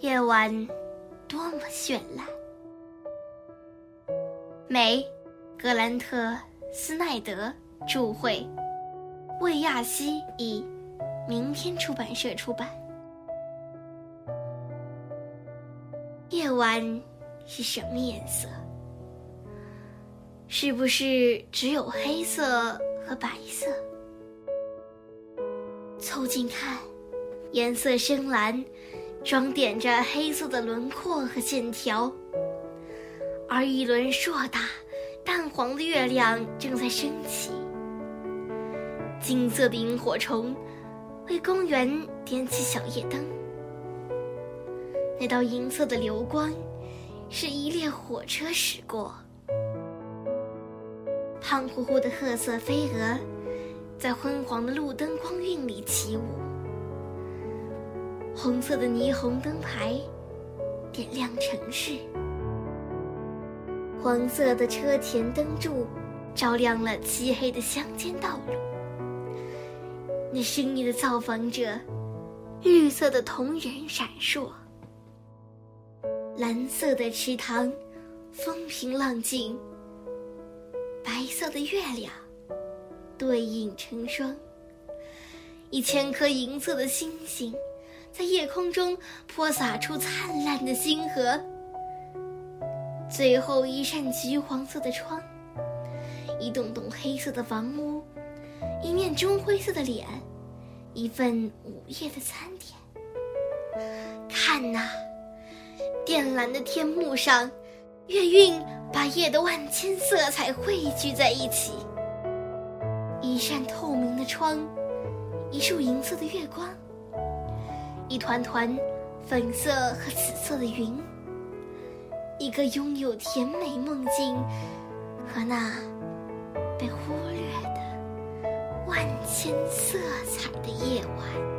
夜晚多么绚烂。美，格兰特·斯奈德著会，魏亚西以，明天出版社出版。夜晚是什么颜色？是不是只有黑色和白色？凑近看，颜色深蓝，装点着黑色的轮廓和线条。而一轮硕大、淡黄的月亮正在升起。金色的萤火虫为公园点起小夜灯。那道银色的流光，是一列火车驶过。胖乎乎的褐色飞蛾，在昏黄的路灯光晕里起舞。红色的霓虹灯牌，点亮城市。黄色的车前灯柱，照亮了漆黑的乡间道路。那深夜的造访者，绿色的铜人闪烁。蓝色的池塘，风平浪静。白色的月亮，对影成双。一千颗银色的星星，在夜空中泼洒出灿烂的星河。最后一扇橘黄色的窗，一栋栋黑色的房屋，一面棕灰色的脸，一份午夜的餐点。看呐，靛蓝的天幕上，月晕把夜的万千色彩汇聚在一起。一扇透明的窗，一束银色的月光，一团团粉色和紫色的云。一个拥有甜美梦境和那被忽略的万千色彩的夜晚。